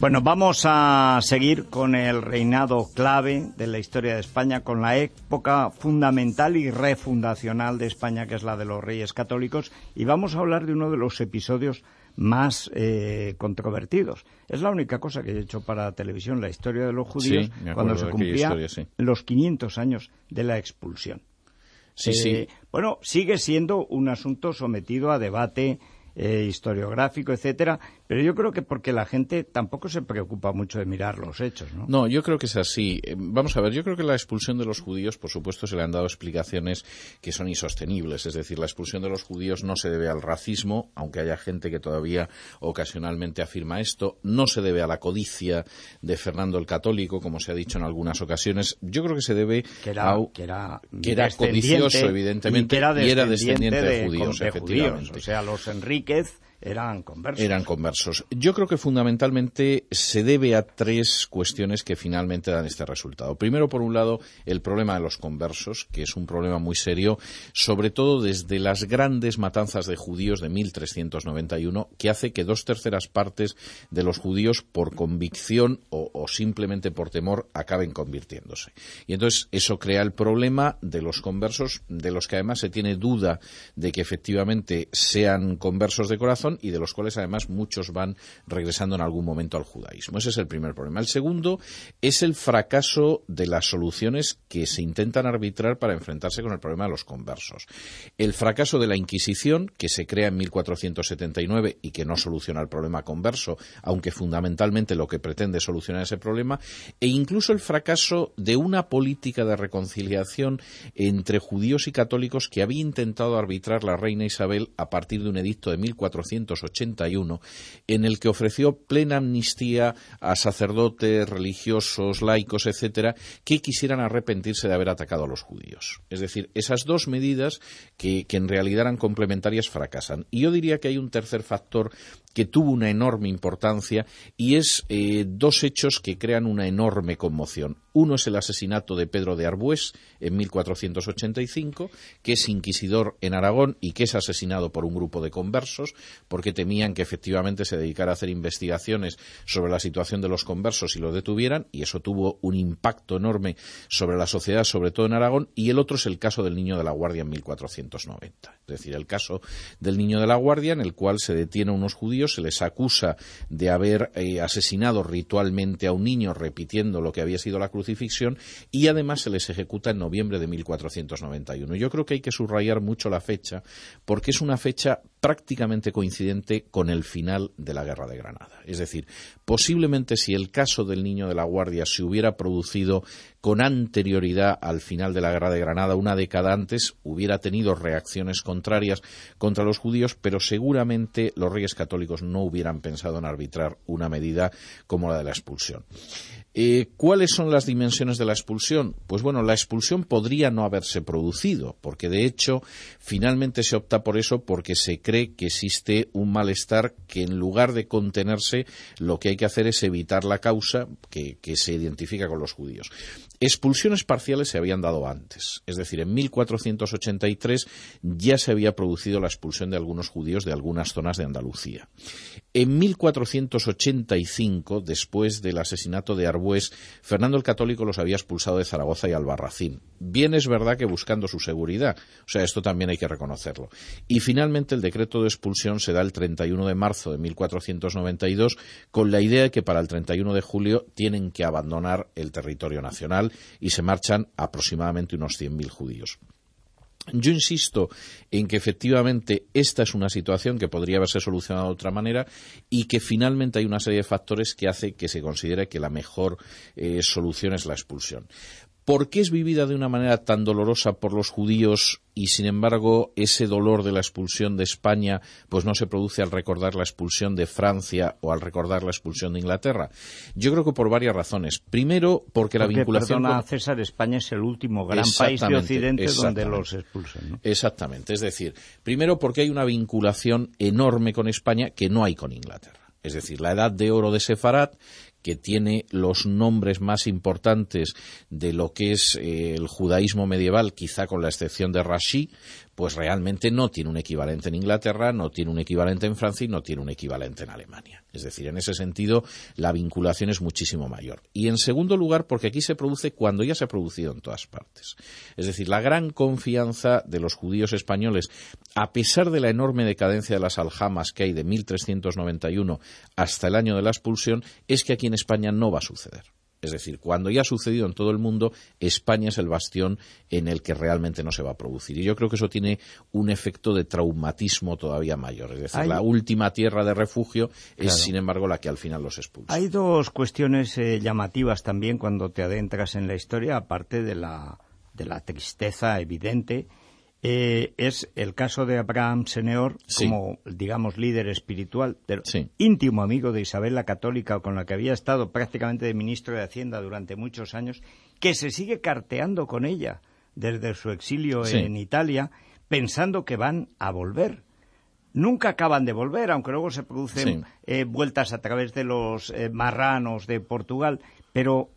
Bueno, vamos a seguir con el reinado clave de la historia de España, con la época fundamental y refundacional de España, que es la de los reyes católicos, y vamos a hablar de uno de los episodios más eh, controvertidos. Es la única cosa que he hecho para televisión, la historia de los judíos, Sí, cuando se cumplía historia, sí. los 500 años de la expulsión. Sí, Eh, sí. Bueno, sigue siendo un asunto sometido a debate eh, historiográfico, etcétera, pero yo creo que porque la gente tampoco se preocupa mucho de mirar los hechos, ¿no? No, yo creo que es así. Eh, Vamos a ver, yo creo que la expulsión de los judíos, por supuesto, se le han dado explicaciones que son insostenibles. Es decir, la expulsión de los judíos no se debe al racismo, aunque haya gente que todavía ocasionalmente afirma esto. No se debe a la codicia de Fernando el Católico, como se ha dicho en algunas ocasiones. Yo creo que se debe que era, a... que era, que era descendiente codicioso, evidentemente, y, que era y era descendiente, de de, judíos, de efectivamente. O sea, los Enríquez eran conversos. Eran conversos. Yo creo que fundamentalmente se debe a tres cuestiones que finalmente dan este resultado. Primero, por un lado, el problema de los conversos, que es un problema muy serio, sobre todo desde las grandes matanzas de judíos de 1391, que hace que dos terceras partes de los judíos, por convicción o, o simplemente por temor, acaben convirtiéndose. Y entonces eso crea el problema de los conversos, de los que además se tiene duda de que efectivamente sean conversos de corazón y de los cuales además muchos van regresando en algún momento al judaísmo. Ese es el primer problema. El segundo es el fracaso de las soluciones que se intentan arbitrar para enfrentarse con el problema de los conversos. El fracaso de la Inquisición, que se crea en 1479 y que no soluciona el problema converso, aunque fundamentalmente lo que pretende es solucionar ese problema, e incluso el fracaso de una política de reconciliación entre judíos y católicos que había intentado arbitrar la reina Isabel a partir de un edicto de 1481 en el que ofreció plena amnistía a sacerdotes, religiosos, laicos, etcétera, que quisieran arrepentirse de haber atacado a los judíos. Es decir, esas dos medidas que, que en realidad eran complementarias fracasan. Y yo diría que hay un tercer factor que tuvo una enorme importancia y es eh, dos hechos que crean una enorme conmoción. Uno es el asesinato de Pedro de Arbués en 1485, que es inquisidor en Aragón y que es asesinado por un grupo de conversos porque temían que efectivamente se dedicara a hacer investigaciones sobre la situación de los conversos y los detuvieran y eso tuvo un impacto enorme sobre la sociedad, sobre todo en Aragón. Y el otro es el caso del niño de la Guardia en 1490. Es decir, el caso del niño de la Guardia en el cual se detiene a unos judíos se les acusa de haber eh, asesinado ritualmente a un niño repitiendo lo que había sido la crucifixión y además se les ejecuta en noviembre de 1491. Yo creo que hay que subrayar mucho la fecha porque es una fecha prácticamente coincidente con el final de la Guerra de Granada. Es decir, posiblemente si el caso del niño de la Guardia se hubiera producido con anterioridad al final de la Guerra de Granada, una década antes, hubiera tenido reacciones contrarias contra los judíos, pero seguramente los reyes católicos no hubieran pensado en arbitrar una medida como la de la expulsión. Eh, ¿Cuáles son las dimensiones de la expulsión? Pues bueno, la expulsión podría no haberse producido, porque de hecho finalmente se opta por eso porque se cree que existe un malestar que en lugar de contenerse lo que hay que hacer es evitar la causa que, se identifica con los judíos. Expulsiones parciales se habían dado antes, es decir, en 1483 ya se había producido la expulsión de algunos judíos de algunas zonas de Andalucía. En 1485, después del asesinato de Arbués, Fernando el Católico los había expulsado de Zaragoza y Albarracín. Bien es verdad que buscando su seguridad, o sea, esto también hay que reconocerlo. Y finalmente el decreto de expulsión se da el 31 de marzo de 1492 con la idea de que para el 31 de julio tienen que abandonar el territorio nacional y se marchan aproximadamente unos 100.000 judíos. Yo insisto en que efectivamente esta es una situación que podría haberse solucionado de otra manera y que finalmente hay una serie de factores que hace que se considere que la mejor eh, solución es la expulsión. ¿Por qué es vivida de una manera tan dolorosa por los judíos y, sin embargo, ese dolor de la expulsión de España pues no se produce al recordar la expulsión de Francia o al recordar la expulsión de Inglaterra? Yo creo que por varias razones. Primero, porque, la vinculación... Perdona, César, España es el último gran país de Occidente donde los expulsan. Exactamente. Es decir, primero porque hay una vinculación enorme con España que no hay con Inglaterra. Es decir, la edad de oro de Sefarad que tiene los nombres más importantes de lo que es eh, el judaísmo medieval, quizá con la excepción de Rashi, pues realmente no tiene un equivalente en Inglaterra, no tiene un equivalente en Francia y no tiene un equivalente en Alemania. Es decir, en ese sentido, la vinculación es muchísimo mayor. Y en segundo lugar, porque aquí se produce cuando ya se ha producido en todas partes. Es decir, la gran confianza de los judíos españoles, a pesar de la enorme decadencia de las aljamas que hay de 1391 hasta el año de la expulsión, es que aquí en España no va a suceder. Es decir, cuando ya ha sucedido en todo el mundo, España es el bastión en el que realmente no se va a producir. Y yo creo que eso tiene un efecto de traumatismo todavía mayor. Es decir, la última tierra de refugio es, sin embargo, la que al final los expulsa. Hay dos cuestiones eh, llamativas también cuando te adentras en la historia, aparte de la, de la tristeza evidente eh, es el caso de Abraham Seneor como, digamos, líder espiritual, íntimo amigo de Isabel la Católica, con la que había estado prácticamente de ministro de Hacienda durante muchos años, que se sigue carteando con ella desde su exilio en Italia, pensando que van a volver. Nunca acaban de volver, aunque luego se producen eh, vueltas a través de los eh, marranos de Portugal, pero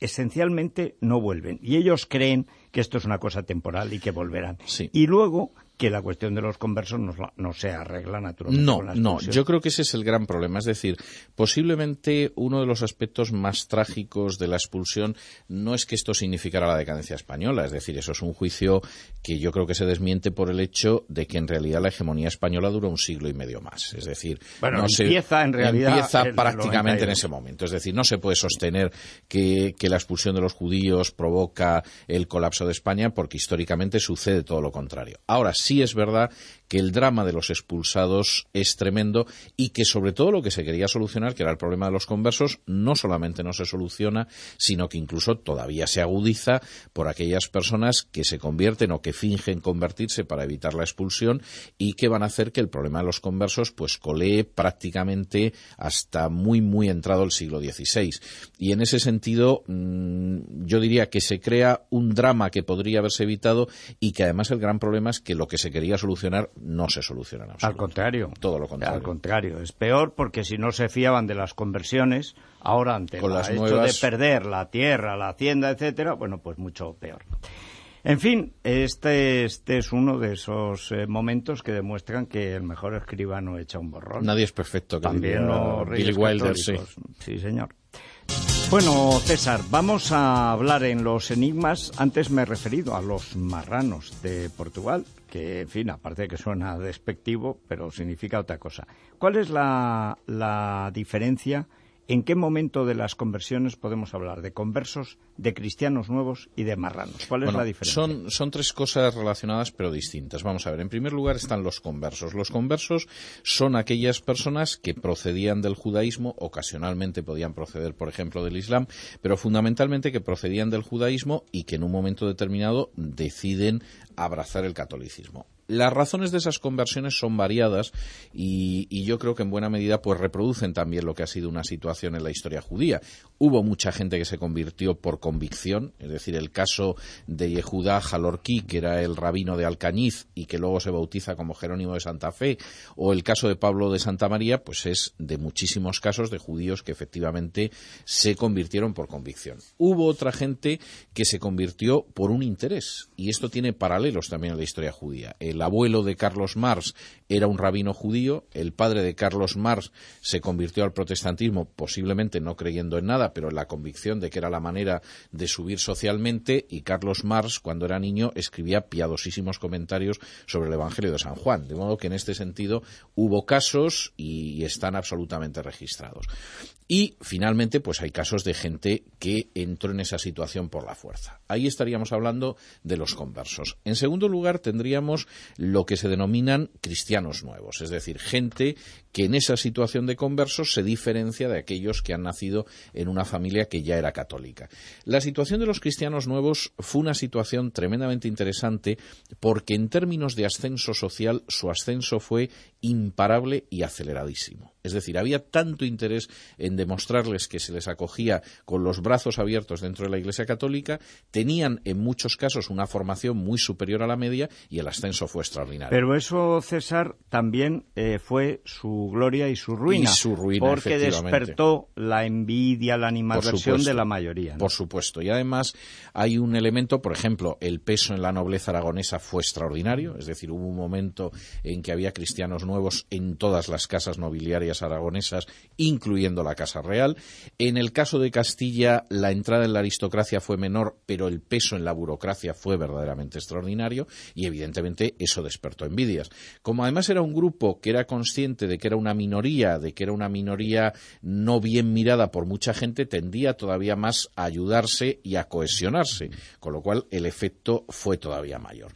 esencialmente no vuelven. Y ellos creen que esto es una cosa temporal y que volverán. Y luego que la cuestión de los conversos no, se arregla naturalmente. No, no, yo creo que ese es el gran problema. Es decir, posiblemente uno de los aspectos más trágicos de la expulsión no es que esto significara la decadencia española, es decir, eso es un juicio que yo creo que se desmiente por el hecho de que en realidad la hegemonía española dura un siglo y medio más. Es decir, bueno, empieza en realidad empieza prácticamente en ese momento. Es decir, no se puede sostener que, que la expulsión de los judíos provoca el colapso de España porque históricamente sucede todo lo contrario. Ahora sí es verdad que el drama de los expulsados es tremendo y que sobre todo lo que se quería solucionar, que era el problema de los conversos, no solamente no se soluciona, sino que incluso todavía se agudiza por aquellas personas que se convierten o que fingen convertirse para evitar la expulsión y que van a hacer que el problema de los conversos pues colee prácticamente hasta muy muy entrado el siglo XVI. Y en ese sentido mm, yo diría que se crea un drama que podría haberse evitado y que además el gran problema es que lo que se quería solucionar no se soluciona Al contrario. Todo lo contrario. Al contrario. Es peor porque si no se fiaban de las conversiones, ahora ante el hecho de perder la tierra, la hacienda, etcétera, bueno, pues mucho peor. En fin, este, este es uno de esos eh, momentos que demuestran que el mejor escribano echa un borrón. Nadie es perfecto. Que También los Billy Wilder, sí. Sí, señor. Bueno, César, vamos a hablar en los enigmas. Antes me he referido a los marranos de Portugal, que, en fin, aparte de que suena despectivo, pero significa otra cosa. ¿Cuál es la, la diferencia ¿En qué momento de las conversiones podemos hablar de conversos, de cristianos nuevos y de marranos? ¿Cuál es la diferencia? Son, son tres cosas relacionadas pero distintas. Vamos a ver, en primer lugar están los conversos. Los conversos son aquellas personas que procedían del judaísmo, ocasionalmente podían proceder, por ejemplo, del Islam, pero fundamentalmente que procedían del judaísmo y que en un momento determinado deciden abrazar el catolicismo las razones de esas conversiones son variadas y, yo creo que en buena medida pues reproducen también lo que ha sido una situación en la historia judía. Hubo mucha gente que se convirtió por convicción, es decir, el caso de Yehudá Jalorquí, que era el rabino de Alcañiz y que luego se bautiza como Jerónimo de Santa Fe, o el caso de Pablo de Santa María, pues es de muchísimos casos de judíos que efectivamente se convirtieron por convicción. Hubo otra gente que se convirtió por un interés y esto tiene paralelos también en la historia judía el abuelo de Carlos Marx era un rabino judío, el padre de Carlos Marx se convirtió al protestantismo, posiblemente no creyendo en nada, pero en la convicción de que era la manera de subir socialmente, y Carlos Marx, cuando era niño, escribía piadosísimos comentarios sobre el Evangelio de San Juan. De modo que en este sentido hubo casos y están absolutamente registrados. Y finalmente, pues hay casos de gente que entró en esa situación por la fuerza. Ahí estaríamos hablando de los conversos. En segundo lugar, tendríamos lo que se denominan cristianos cristianos nuevos, es decir, gente que en esa situación de conversos se diferencia de aquellos que han nacido en una familia que ya era católica. La situación de los cristianos nuevos fue una situación tremendamente interesante porque en términos de ascenso social su ascenso fue imparable y aceleradísimo. Es decir, había tanto interés en demostrarles que se les acogía con los brazos abiertos dentro de la Iglesia Católica, tenían en muchos casos una formación muy superior a la media y el ascenso fue extraordinario. Pero eso, César, también eh, fue su gloria y su ruina. Y su ruina, Porque despertó la envidia, la animadversión de la mayoría. Por supuesto. Y además hay un elemento, por ejemplo, el peso en la nobleza aragonesa fue extraordinario. Es decir, hubo un momento en que había cristianos nuevos en todas las casas nobiliarias aragonesas, incluyendo la Casa Real. En el caso de Castilla, la entrada en la aristocracia fue menor, pero el peso en la burocracia fue verdaderamente extraordinario y, evidentemente, eso despertó envidias. Como además era un grupo que era consciente de que era una minoría, de que era una minoría no bien mirada por mucha gente, tendía todavía más a ayudarse y a cohesionarse, con lo cual el efecto fue todavía mayor.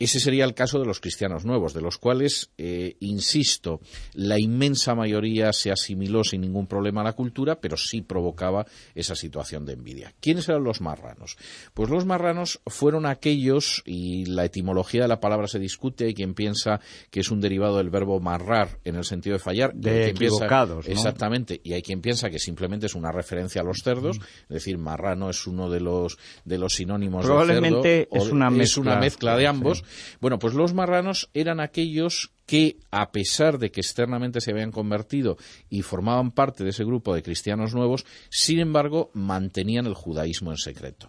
Ese sería el caso de los cristianos nuevos, de los cuales, eh, insisto, la inmensa mayoría se asimiló sin ningún problema a la cultura, pero sí provocaba esa situación de envidia. ¿Quiénes eran los marranos? Pues los marranos fueron aquellos, y la etimología de la palabra se discute, hay quien piensa que es un derivado del verbo marrar en el sentido de fallar. De equivocados, Exactamente, y hay quien piensa que simplemente es una referencia a los cerdos, es decir, marrano es uno de los, de los sinónimos Probablemente de cerdo. es una mezcla, es una mezcla de ambos. Bueno, pues los marranos eran aquellos que, a pesar de que externamente se habían convertido y formaban parte de ese grupo de cristianos nuevos, sin embargo, mantenían el judaísmo en secreto.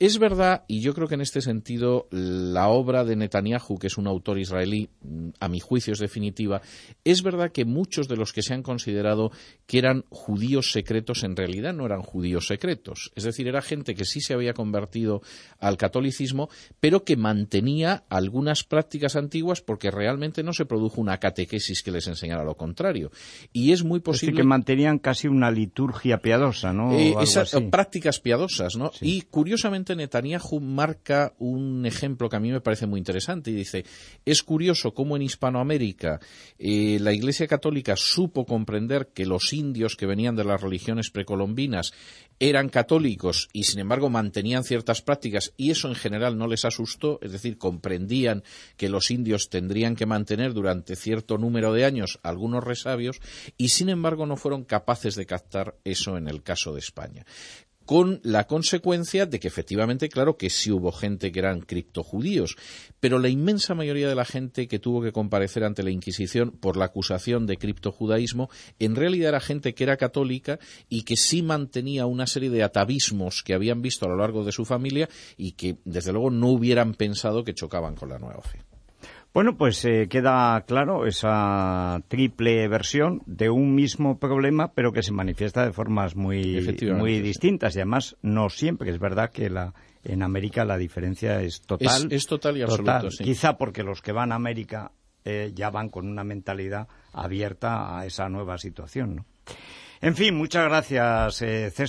Es verdad, y yo creo que en este sentido la obra de Netanyahu, que es un autor israelí, a mi juicio es definitiva, es verdad que muchos de los que se han considerado que eran judíos secretos en realidad no eran judíos secretos. Es decir, era gente que sí se había convertido al catolicismo, pero que mantenía algunas prácticas antiguas porque realmente no se produjo una catequesis que les enseñara lo contrario. Y es muy posible. Es que mantenían casi una liturgia piadosa, ¿no? Eh, esas prácticas piadosas, ¿no? Sí. Y curiosamente Netanyahu marca un ejemplo que a mí me parece muy interesante y dice, es curioso cómo en Hispanoamérica eh, la Iglesia Católica supo comprender que los indios que venían de las religiones precolombinas eran católicos y sin embargo mantenían ciertas prácticas y eso en general no les asustó, es decir, comprendían que los indios tendrían que mantener durante cierto número de años algunos resabios y sin embargo no fueron capaces de captar eso en el caso de España con la consecuencia de que efectivamente, claro que sí hubo gente que eran criptojudíos, pero la inmensa mayoría de la gente que tuvo que comparecer ante la Inquisición por la acusación de criptojudaísmo, en realidad era gente que era católica y que sí mantenía una serie de atavismos que habían visto a lo largo de su familia y que, desde luego, no hubieran pensado que chocaban con la nueva fe. Bueno, pues eh, queda claro esa triple versión de un mismo problema, pero que se manifiesta de formas muy, muy distintas. Y además, no siempre. Es verdad que la, en América la diferencia es total. Es, total y absoluta. Quizá porque los que van a América eh, ya van con una mentalidad abierta a esa nueva situación. ¿no? En fin, muchas gracias, eh, César.